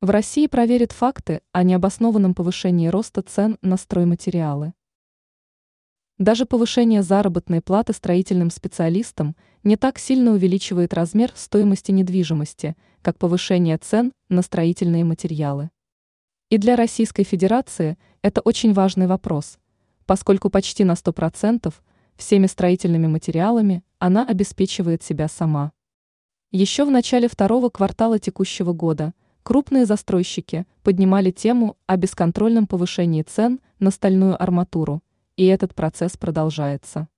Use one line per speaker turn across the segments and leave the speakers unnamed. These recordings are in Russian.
В России проверят факты о необоснованном повышении роста цен на стройматериалы. Даже повышение заработной платы строительным специалистам не так сильно увеличивает размер стоимости недвижимости, как повышение цен на строительные материалы. И для Российской Федерации это очень важный вопрос, поскольку почти на 100% всеми строительными материалами она обеспечивает себя сама. Еще в начале второго квартала текущего года – крупные застройщики поднимали тему о бесконтрольном повышении цен на стальную арматуру, и этот процесс продолжается.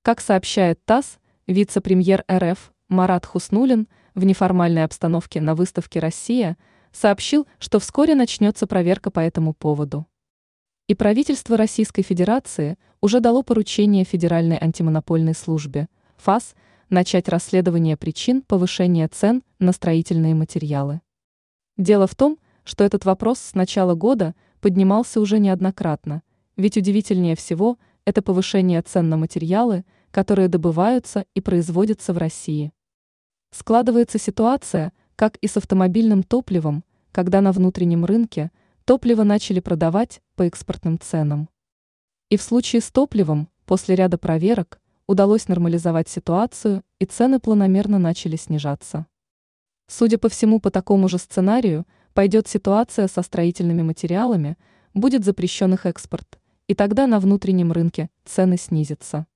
Как сообщает ТАСС, вице-премьер РФ Марат Хуснулин в неформальной обстановке на выставке «Россия» сообщил, что вскоре начнется проверка по этому поводу. И правительство Российской Федерации уже дало поручение Федеральной антимонопольной службе ФАС начать расследование причин повышения цен на строительные материалы. Дело в том, что этот вопрос с начала года поднимался уже неоднократно, ведь удивительнее всего это повышение цен на материалы, которые добываются и производятся в России. Складывается ситуация, как и с автомобильным топливом, когда на внутреннем рынке топливо начали продавать по экспортным ценам. И в случае с топливом, после ряда проверок, удалось нормализовать ситуацию и цены планомерно начали снижаться. Судя по всему, по такому же сценарию пойдет ситуация со строительными материалами, будет запрещен их экспорт, и тогда на внутреннем рынке цены снизятся.